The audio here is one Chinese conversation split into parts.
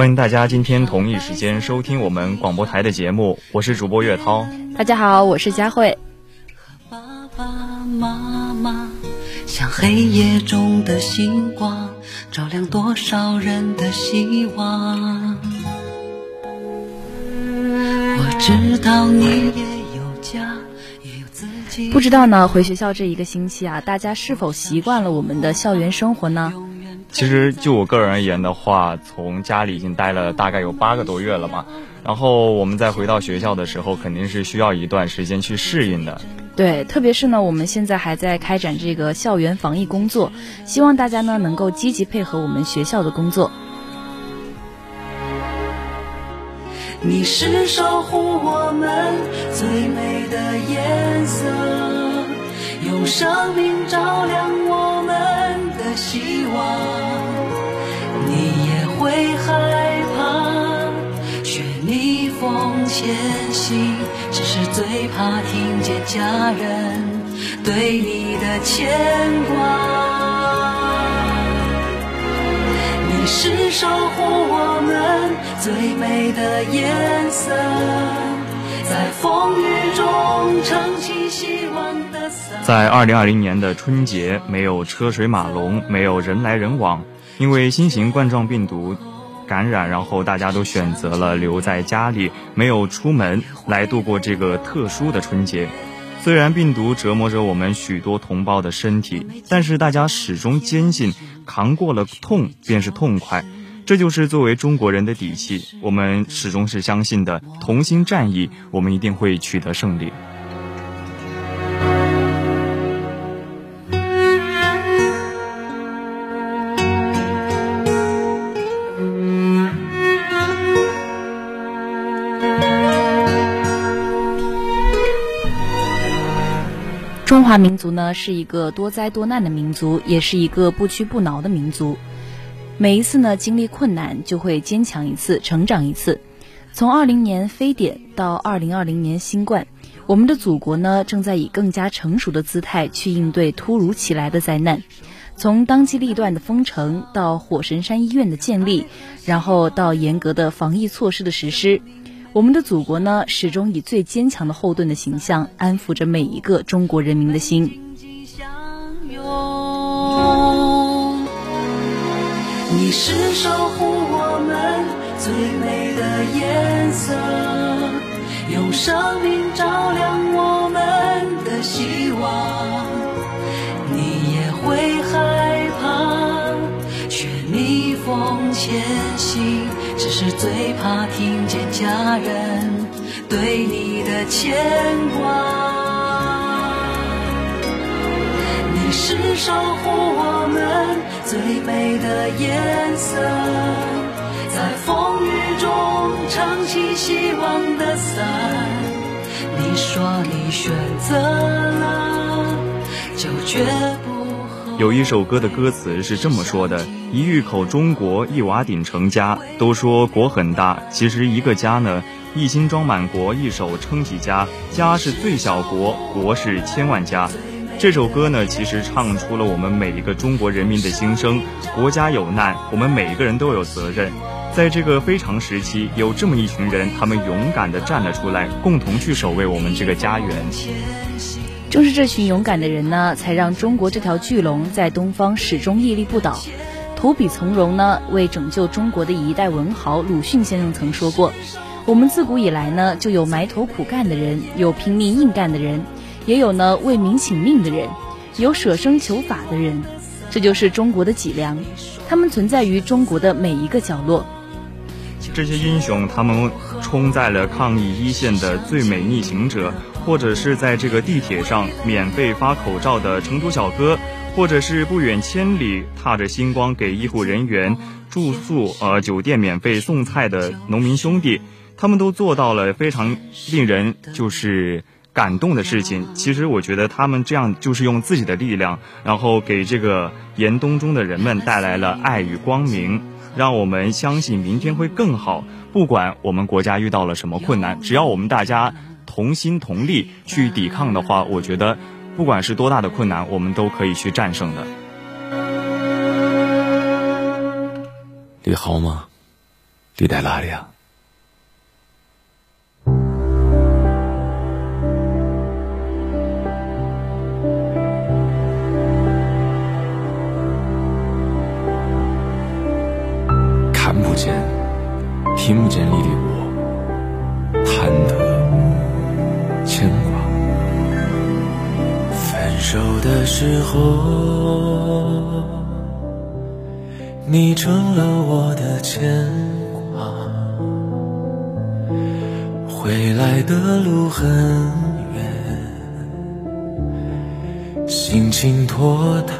欢迎大家今天同一时间收听我们广播台的节目，我是主播岳涛。大家好，我是佳慧。爸爸妈妈像黑夜中的星光，照亮多少人的希望。我知道你也有家。不知道呢，回学校这一个星期啊，大家是否习惯了我们的校园生活呢？其实就我个人而言的话，从家里已经待了大概有八个多月了嘛。然后我们再回到学校的时候，肯定是需要一段时间去适应的。对，特别是呢，我们现在还在开展这个校园防疫工作，希望大家呢能够积极配合我们学校的工作。你是守护我们最美的颜色，用生命照亮希望。你也会害怕学逆风前行，只是最怕听见家人对你的牵挂。你是守护我们最美的颜色，在风雨中撑起希望。在二零二零年的春节，没有车水马龙，没有人来人往，因为新型冠状病毒感染，然后大家都选择了留在家里，没有出门来度过这个特殊的春节。虽然病毒折磨着我们许多同胞的身体，但是大家始终坚信，扛过了痛便是痛快，这就是作为中国人的底气。我们始终是相信的，同心战役，我们一定会取得胜利。华民族呢是一个多灾多难的民族，也是一个不屈不挠的民族。每一次呢经历困难，就会坚强一次，成长一次。从二零年非典到二零二零年新冠，我们的祖国呢正在以更加成熟的姿态去应对突如其来的灾难。从当机立断的封城，到火神山医院的建立，然后到严格的防疫措施的实施。我们的祖国呢，始终以最坚强的后盾的形象，安抚着每一个中国人民的心。你是守护我们最美的颜色，用生命照亮我们的希望。你也会害怕却逆风前行。只是最怕听见家人对你的牵挂。你是守护我们最美的颜色，在风雨中撑起希望的伞。你说你选择了，就绝。有一首歌的歌词是这么说的：“一玉口中国，一瓦顶成家。都说国很大，其实一个家呢，一心装满国，一手撑起家。家是最小国，国是千万家。”这首歌呢，其实唱出了我们每一个中国人民的心声。国家有难，我们每一个人都有责任。在这个非常时期，有这么一群人，他们勇敢地站了出来，共同去守卫我们这个家园。正是这群勇敢的人呢，才让中国这条巨龙在东方始终屹立不倒。投笔从戎呢，为拯救中国的一代文豪鲁迅先生曾说过：“我们自古以来呢，就有埋头苦干的人，有拼命硬干的人，也有呢为民请命的人，有舍生求法的人。这就是中国的脊梁，他们存在于中国的每一个角落。这些英雄，他们冲在了抗疫一线的最美逆行者。”或者是在这个地铁上免费发口罩的成都小哥，或者是不远千里踏着星光给医护人员住宿、呃酒店免费送菜的农民兄弟，他们都做到了非常令人就是感动的事情。其实我觉得他们这样就是用自己的力量，然后给这个严冬中的人们带来了爱与光明，让我们相信明天会更好。不管我们国家遇到了什么困难，只要我们大家。同心同力去抵抗的话，我觉得不管是多大的困难，我们都可以去战胜的。你好吗？你在哪里啊？看不见、听不见你的时候，你成了我的牵挂。回来的路很远，心情拖沓，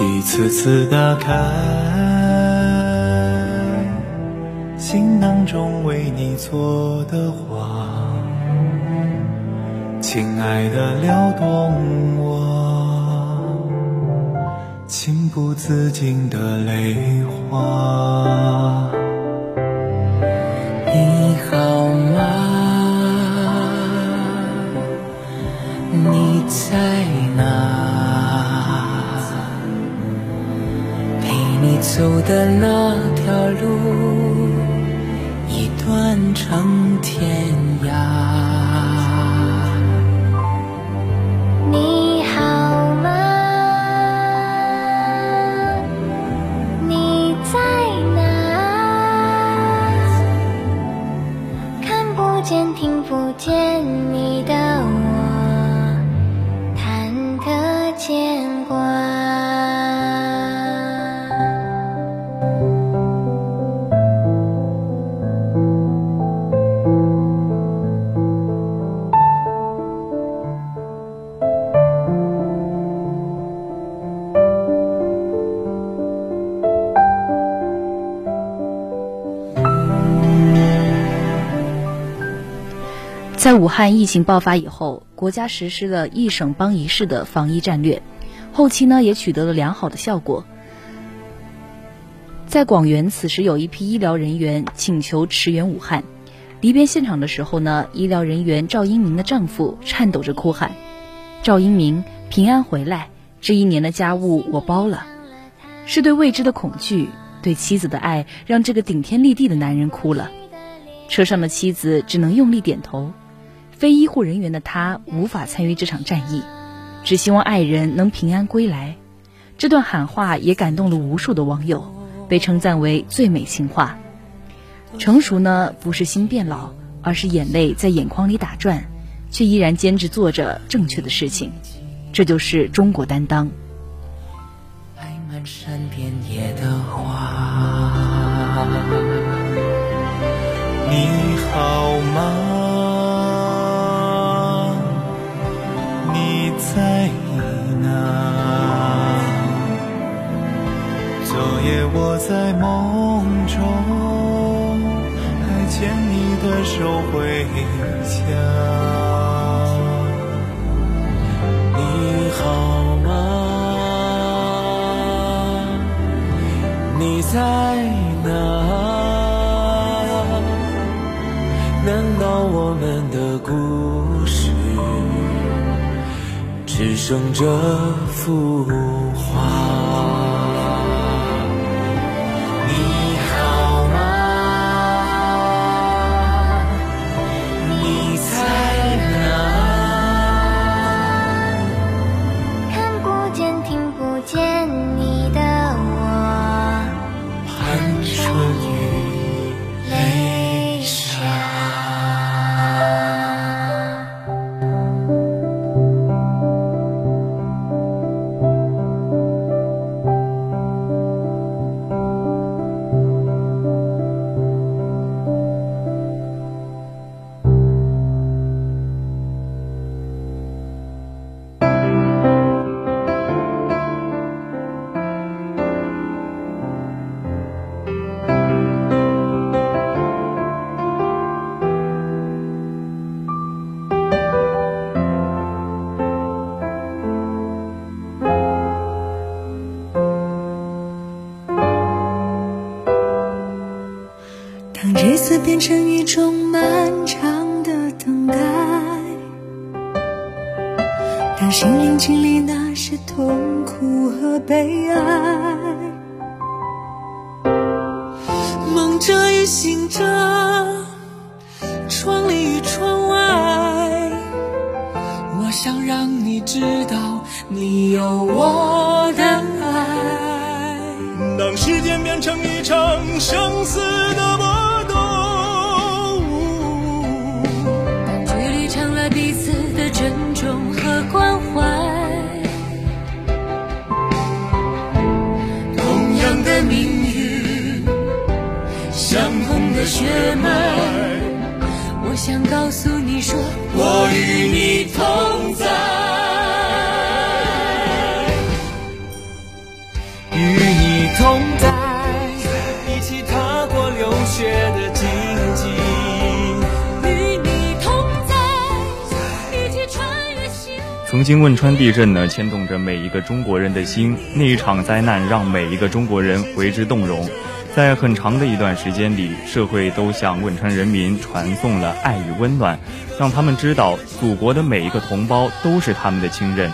一次次打开行囊中为你做的花，亲爱的撩动我情不自禁的泪花。你好吗？你在哪？陪你走的那条路，已断成天涯。你好吗？你在哪？看不见听不见在武汉疫情爆发以后，国家实施了一省帮一市的防疫战略，后期呢也取得了良好的效果。在广元，此时有一批医疗人员请求驰援武汉，离别现场的时候呢，医疗人员赵英明的丈夫颤抖着哭喊：“赵英明，平安回来，这一年的家务我包了。”是对未知的恐惧，对妻子的爱，让这个顶天立地的男人哭了。车上的妻子只能用力点头。非医护人员的他无法参与这场战役，只希望爱人能平安归来。这段喊话也感动了无数的网友，被称赞为最美情话。成熟呢，不是心变老，而是眼泪在眼眶里打转，却依然坚持做着正确的事情。这就是中国担当。你好吗？在哪？昨夜我在梦中，还牵你的手回家。你好吗？你在哪？难道我们的故只剩这幅变成一种漫长想告诉你说，我与你同在。与你同在，一起踏过流血的荆棘。与你同在，一起穿越心。曾经汶川地震呢，牵动着每一个中国人的心。那一场灾难让每一个中国人为之动容。在很长的一段时间里，社会都向汶川人民传送了爱与温暖，让他们知道祖国的每一个同胞都是他们的亲人。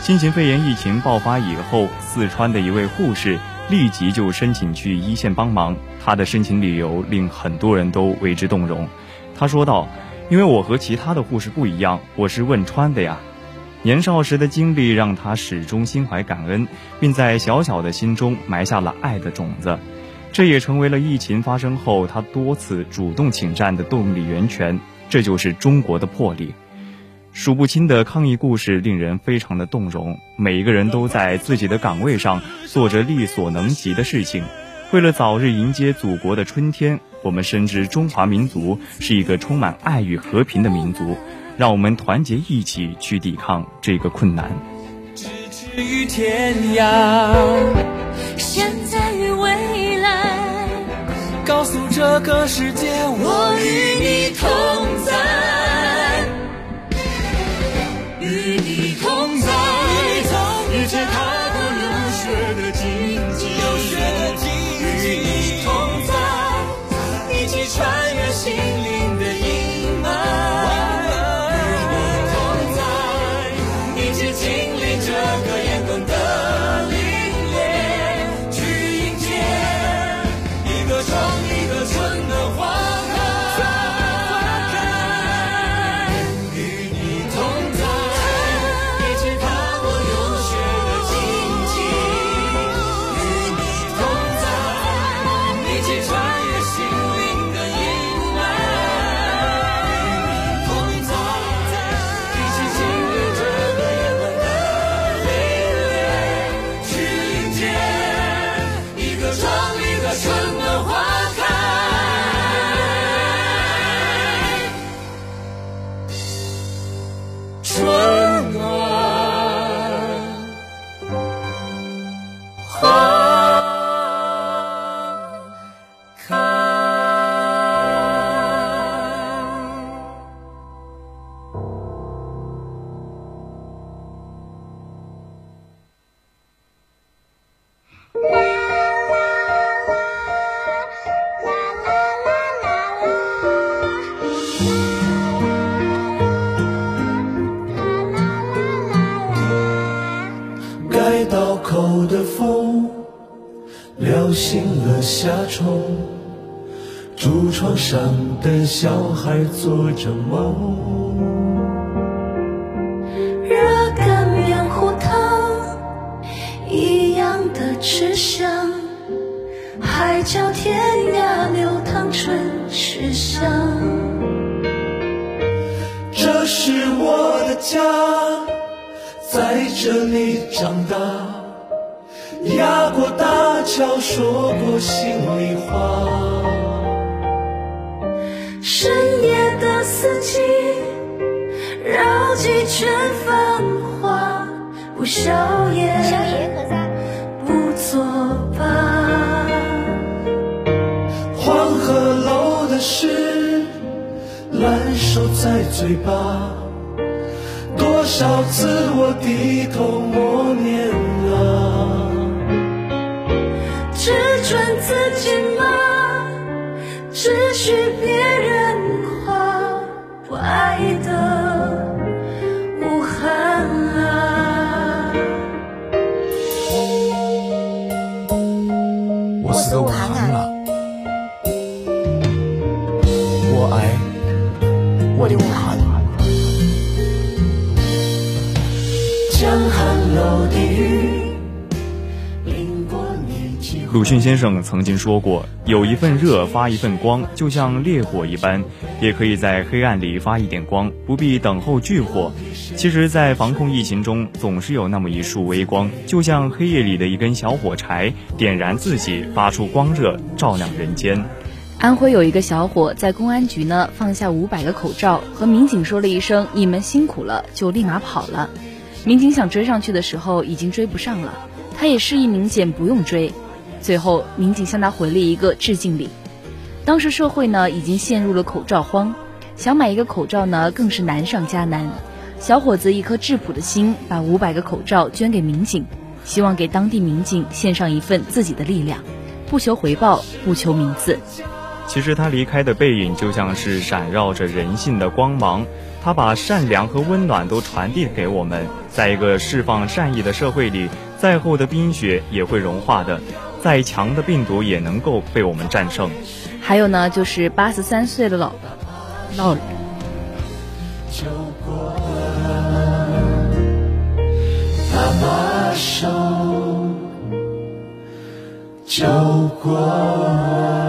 新型肺炎疫情爆发以后，四川的一位护士立即就申请去一线帮忙。她的申请理由令很多人都为之动容。她说道：“因为我和其他的护士不一样，我是汶川的呀。”年少时的经历让她始终心怀感恩，并在小小的心中埋下了爱的种子。这也成为了疫情发生后他多次主动请战的动力源泉。这就是中国的魄力。数不清的抗疫故事令人非常的动容，每一个人都在自己的岗位上做着力所能及的事情。为了早日迎接祖国的春天，我们深知中华民族是一个充满爱与和平的民族，让我们团结一起去抵抗这个困难。咫尺与天涯，现在，告诉这个世界，我与你同的风撩醒了夏虫，竹床上的小孩做着梦。热干面糊汤，一样的吃香，海角天涯流淌春时香。这是我的家，在这里长大，压过大桥，说过心里话。深夜的四季，绕几圈繁华，不宵夜，不作罢。黄鹤楼的诗，烂熟在嘴巴，多少次我低头默念见吧只许别人夸爱的武汉啊我我爱我的武汉鲁迅先生曾经说过：“有一份热发一份光，就像烈火一般，也可以在黑暗里发一点光，不必等候炬火。”其实，在防控疫情中，总是有那么一束微光，就像黑夜里的一根小火柴，点燃自己，发出光热，照亮人间。安徽有一个小伙在公安局呢放下五百个口罩，和民警说了一声“你们辛苦了”，就立马跑了。民警想追上去的时候，已经追不上了。他也示意民警不用追。最后，民警向他回了一个致敬礼。当时社会呢已经陷入了口罩荒，想买一个口罩呢更是难上加难。小伙子一颗质朴的心，把五百个口罩捐给民警，希望给当地民警献上一份自己的力量，不求回报，不求名次。其实他离开的背影就像是闪耀着人性的光芒，他把善良和温暖都传递给我们。在一个释放善意的社会里，再厚的冰雪也会融化的。再强的病毒也能够被我们战胜。还有呢，就是八十三岁的老老人。他把手就过。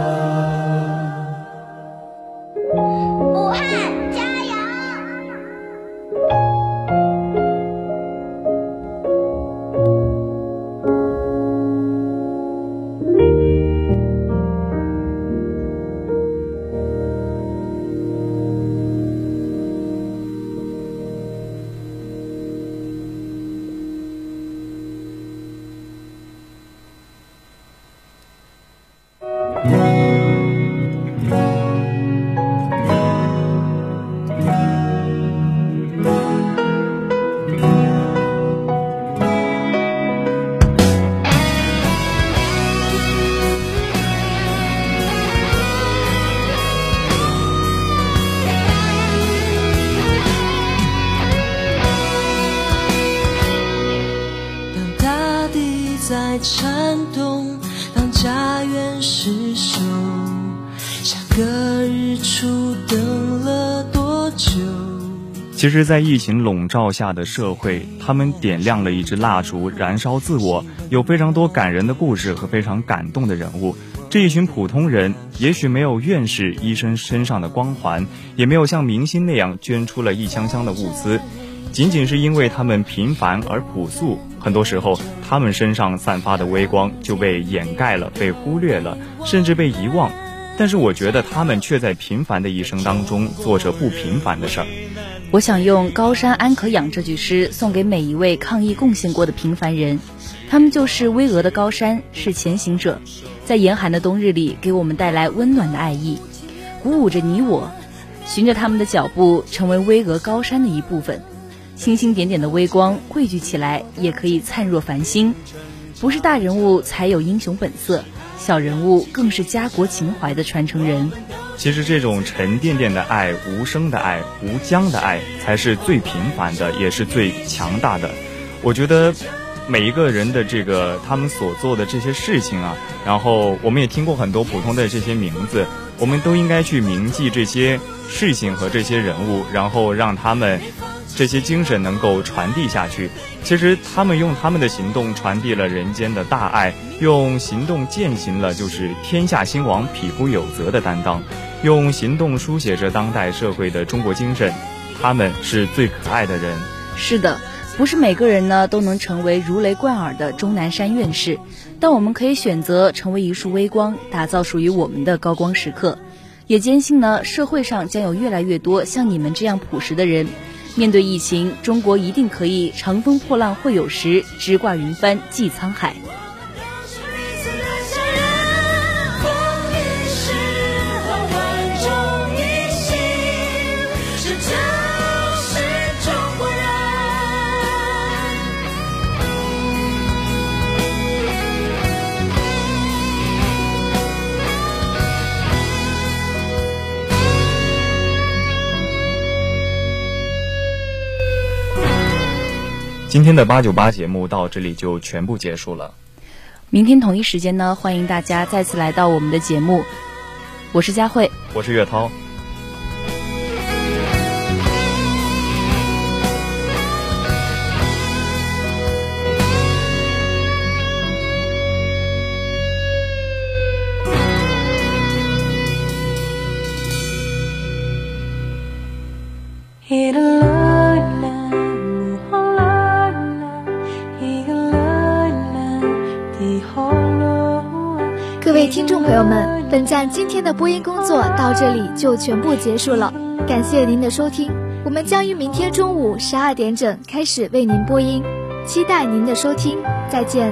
其实，在疫情笼罩下的社会，他们点亮了一支蜡烛，燃烧自我，有非常多感人的故事和非常感动的人物。这一群普通人，也许没有院士、医生身上的光环，也没有像明星那样捐出了一箱箱的物资，仅仅是因为他们平凡而朴素。很多时候，他们身上散发的微光就被掩盖了、被忽略了，甚至被遗忘。但是，我觉得他们却在平凡的一生当中做着不平凡的事儿。我想用“高山安可仰”这句诗送给每一位抗疫贡献过的平凡人，他们就是巍峨的高山，是前行者，在严寒的冬日里给我们带来温暖的爱意，鼓舞着你我，循着他们的脚步，成为巍峨高山的一部分。星星点点的微光汇聚起来，也可以灿若繁星。不是大人物才有英雄本色，小人物更是家国情怀的传承人。其实这种沉甸甸的爱、无声的爱、无疆的爱，才是最平凡的，也是最强大的。我觉得每一个人的这个他们所做的这些事情啊，然后我们也听过很多普通的这些名字，我们都应该去铭记这些事情和这些人物，然后让他们。这些精神能够传递下去，其实他们用他们的行动传递了人间的大爱，用行动践行了就是天下兴亡，匹夫有责的担当，用行动书写着当代社会的中国精神。他们是最可爱的人。是的，不是每个人呢都能成为如雷贯耳的钟南山院士，但我们可以选择成为一束微光，打造属于我们的高光时刻。也坚信呢，社会上将有越来越多像你们这样朴实的人。面对疫情，中国一定可以乘风破浪会有时，直挂云帆济沧海。今天的八九八节目到这里就全部结束了。明天同一时间呢，欢迎大家再次来到我们的节目。我是佳慧，我是岳涛。各位听众朋友们，本站今天的播音工作到这里就全部结束了，感谢您的收听，我们将于明天中午十二点整开始为您播音，期待您的收听，再见。